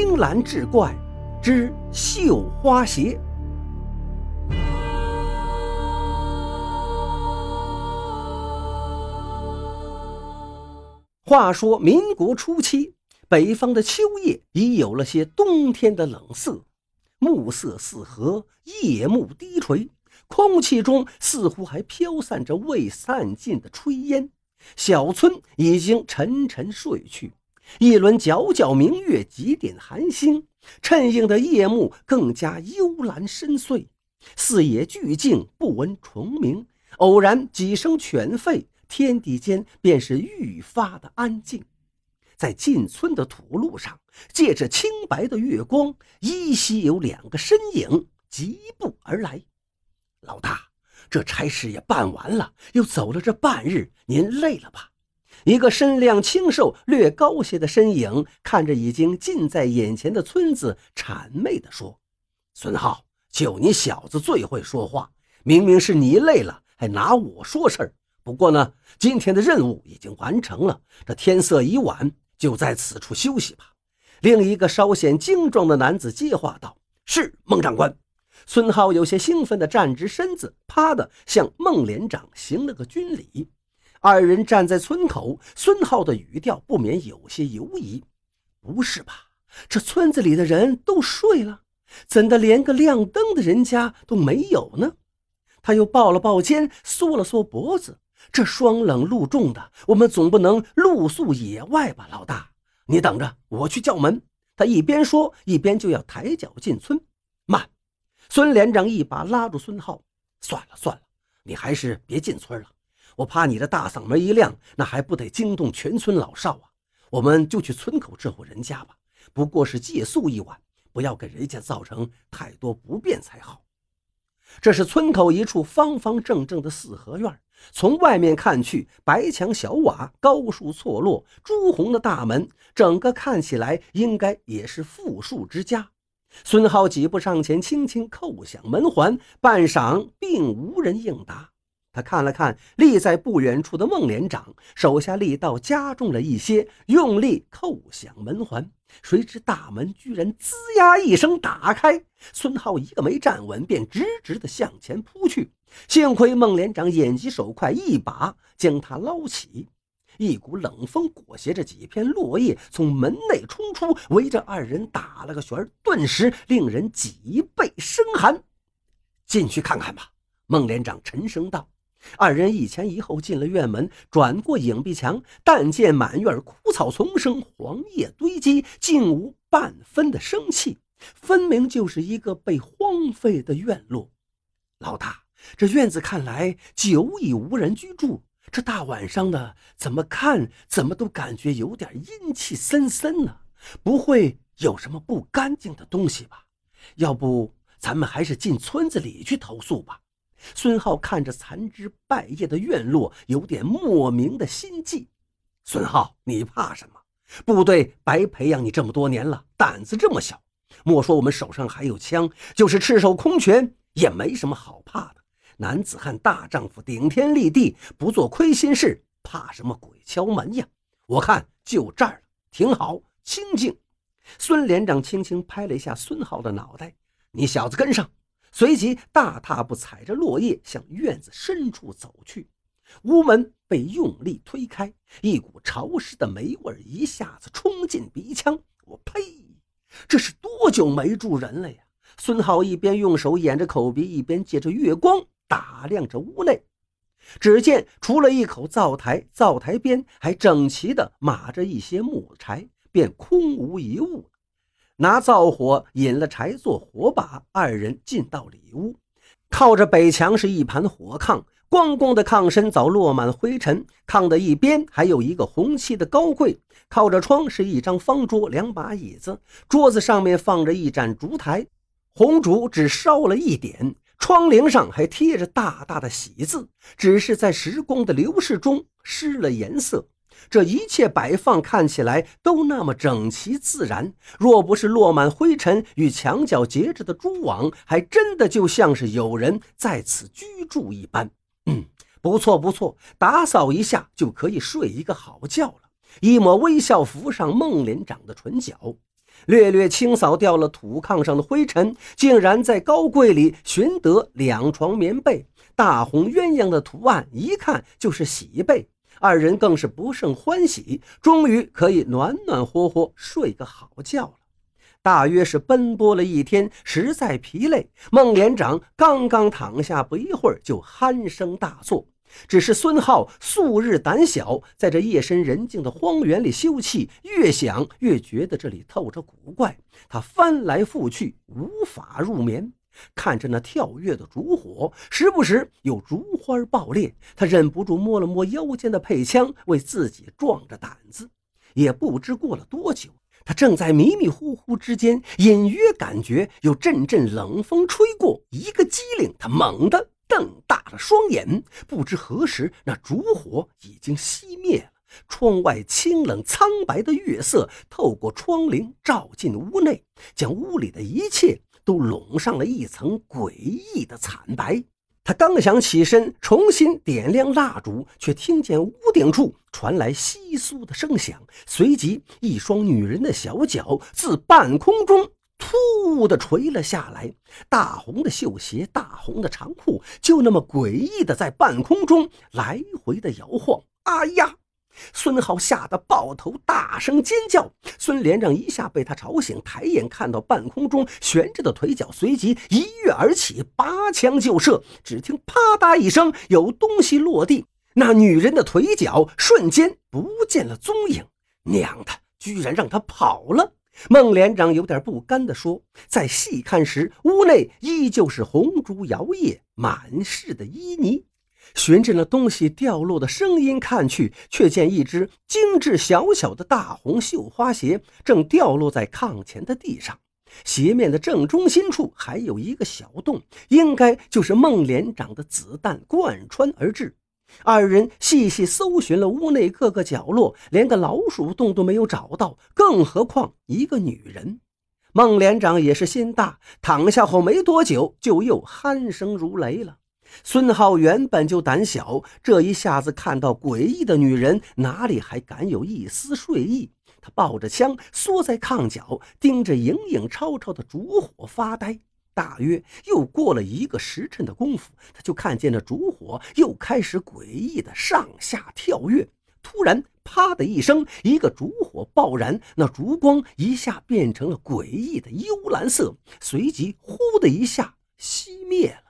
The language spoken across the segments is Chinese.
青蓝志怪之绣花鞋。话说民国初期，北方的秋夜已有了些冬天的冷色，暮色四合，夜幕低垂，空气中似乎还飘散着未散尽的炊烟。小村已经沉沉睡去，一轮皎皎明月几点寒星，衬映的夜幕更加幽蓝深邃。四野俱静，不闻虫鸣，偶然几声犬吠。天地间便是愈发的安静，在进村的土路上，借着清白的月光，依稀有两个身影疾步而来。老大，这差事也办完了，又走了这半日，您累了吧？一个身量清瘦、略高些的身影，看着已经近在眼前的村子，谄媚地说：“孙浩，就你小子最会说话，明明是你累了，还拿我说事儿。”不过呢，今天的任务已经完成了，这天色已晚，就在此处休息吧。另一个稍显精壮的男子接话道：“是孟长官。”孙浩有些兴奋地站直身子，啪的向孟连长行了个军礼。二人站在村口，孙浩的语调不免有些犹疑：“不是吧？这村子里的人都睡了，怎的连个亮灯的人家都没有呢？”他又抱了抱肩，缩了缩脖子。这霜冷露重的，我们总不能露宿野外吧？老大，你等着，我去叫门。他一边说，一边就要抬脚进村。慢！孙连长一把拉住孙浩。算了算了，你还是别进村了。我怕你的大嗓门一亮，那还不得惊动全村老少啊？我们就去村口这户人家吧，不过是借宿一晚，不要给人家造成太多不便才好。这是村口一处方方正正的四合院，从外面看去，白墙小瓦，高树错落，朱红的大门，整个看起来应该也是富庶之家。孙浩几步上前，轻轻叩响门环，半晌并无人应答。他看了看立在不远处的孟连长，手下力道加重了一些，用力扣响门环。谁知大门居然吱呀一声打开，孙浩一个没站稳，便直直的向前扑去。幸亏孟连长眼疾手快，一把将他捞起。一股冷风裹挟着几片落叶从门内冲出，围着二人打了个旋顿时令人脊背生寒。进去看看吧，孟连长沉声道。二人一前一后进了院门，转过影壁墙，但见满院枯草丛生，黄叶堆积，竟无半分的生气，分明就是一个被荒废的院落。老大，这院子看来久已无人居住，这大晚上的，怎么看怎么都感觉有点阴气森森呢？不会有什么不干净的东西吧？要不咱们还是进村子里去投诉吧。孙浩看着残枝败叶的院落，有点莫名的心悸。孙浩，你怕什么？部队白培养你这么多年了，胆子这么小。莫说我们手上还有枪，就是赤手空拳也没什么好怕的。男子汉大丈夫，顶天立地，不做亏心事，怕什么鬼敲门呀？我看就这儿了，挺好，清静。孙连长轻轻拍了一下孙浩的脑袋：“你小子跟上。”随即大踏步踩着落叶向院子深处走去，屋门被用力推开，一股潮湿的霉味一下子冲进鼻腔。我呸！这是多久没住人了呀？孙浩一边用手掩着口鼻，一边借着月光打量着屋内。只见除了一口灶台，灶台边还整齐地码着一些木柴，便空无一物。拿灶火引了柴做火把，二人进到里屋。靠着北墙是一盘火炕，光光的炕身早落满灰尘。炕的一边还有一个红漆的高柜，靠着窗是一张方桌，两把椅子。桌子上面放着一盏烛台，红烛只烧了一点。窗棂上还贴着大大的喜字，只是在时光的流逝中失了颜色。这一切摆放看起来都那么整齐自然，若不是落满灰尘与墙角结着的蛛网，还真的就像是有人在此居住一般。嗯，不错不错，打扫一下就可以睡一个好觉了。一抹微笑浮上孟连长的唇角。略略清扫掉了土炕上的灰尘，竟然在高柜里寻得两床棉被，大红鸳鸯的图案，一看就是喜被。二人更是不胜欢喜，终于可以暖暖和和睡个好觉了。大约是奔波了一天，实在疲累，孟连长刚刚躺下不一会儿，就鼾声大作。只是孙浩素日胆小，在这夜深人静的荒原里休憩，越想越觉得这里透着古怪。他翻来覆去，无法入眠。看着那跳跃的烛火，时不时有烛花爆裂，他忍不住摸了摸腰间的配枪，为自己壮着胆子。也不知过了多久，他正在迷迷糊糊之间，隐约感觉有阵阵冷风吹过，一个机灵，他猛地。瞪大了双眼，不知何时，那烛火已经熄灭了。窗外清冷苍白的月色透过窗棂照进屋内，将屋里的一切都笼上了一层诡异的惨白。他刚想起身重新点亮蜡烛，却听见屋顶处传来窸窣的声响，随即一双女人的小脚自半空中。突兀的垂了下来，大红的绣鞋，大红的长裤，就那么诡异的在半空中来回的摇晃。哎呀！孙浩吓得抱头大声尖叫。孙连长一下被他吵醒，抬眼看到半空中悬着的腿脚，随即一跃而起，拔枪就射。只听啪嗒一声，有东西落地，那女人的腿脚瞬间不见了踪影。娘的，居然让他跑了！孟连长有点不甘地说：“再细看时，屋内依旧是红烛摇曳，满室的旖旎。循着那东西掉落的声音看去，却见一只精致小小的大红绣花鞋正掉落在炕前的地上，鞋面的正中心处还有一个小洞，应该就是孟连长的子弹贯穿而至。”二人细细搜寻了屋内各个角落，连个老鼠洞都没有找到，更何况一个女人。孟连长也是心大，躺下后没多久，就又鼾声如雷了。孙浩原本就胆小，这一下子看到诡异的女人，哪里还敢有一丝睡意？他抱着枪，缩在炕角，盯着影影绰绰的烛火发呆。大约又过了一个时辰的功夫，他就看见那烛火又开始诡异的上下跳跃。突然，啪的一声，一个烛火爆燃，那烛光一下变成了诡异的幽蓝色，随即呼的一下熄灭了。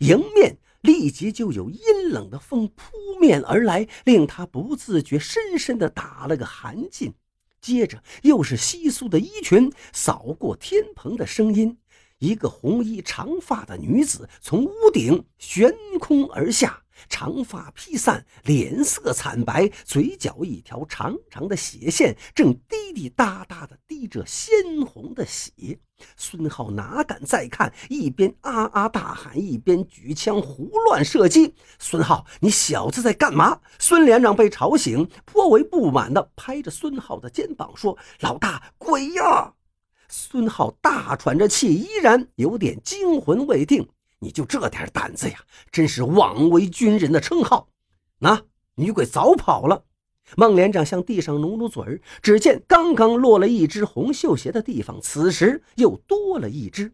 迎面立即就有阴冷的风扑面而来，令他不自觉深深的打了个寒噤。接着又是稀疏的衣裙扫过天棚的声音。一个红衣长发的女子从屋顶悬空而下，长发披散，脸色惨白，嘴角一条长长的血线正滴滴答答地滴着鲜红的血。孙浩哪敢再看，一边啊啊大喊，一边举枪胡乱射击。孙浩，你小子在干嘛？孙连长被吵醒，颇为不满地拍着孙浩的肩膀说：“老大，鬼呀！”孙浩大喘着气，依然有点惊魂未定。你就这点胆子呀，真是枉为军人的称号。那女鬼早跑了。孟连长向地上努努嘴儿，只见刚刚落了一只红绣鞋的地方，此时又多了一只。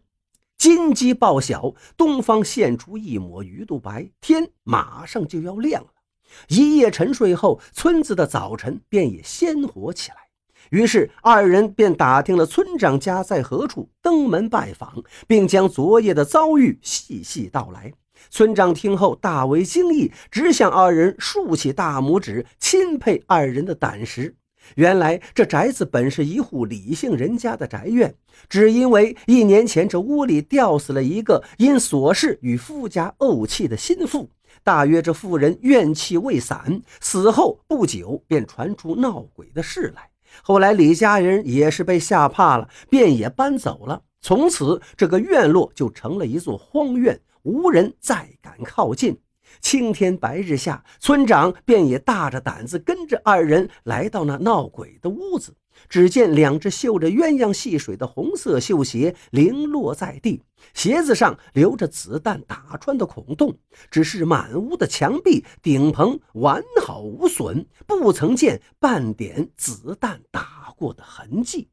金鸡报晓，东方现出一抹鱼肚白，天马上就要亮了。一夜沉睡后，村子的早晨便也鲜活起来。于是二人便打听了村长家在何处，登门拜访，并将昨夜的遭遇细细道来。村长听后大为惊异，只向二人竖起大拇指，钦佩二人的胆识。原来这宅子本是一户李姓人家的宅院，只因为一年前这屋里吊死了一个因琐事与夫家怄气的心腹，大约这妇人怨气未散，死后不久便传出闹鬼的事来。后来李家人也是被吓怕了，便也搬走了。从此，这个院落就成了一座荒院，无人再敢靠近。青天白日下，村长便也大着胆子跟着二人来到那闹鬼的屋子。只见两只绣着鸳鸯戏水的红色绣鞋零落在地，鞋子上留着子弹打穿的孔洞。只是满屋的墙壁、顶棚完好无损，不曾见半点子弹打过的痕迹。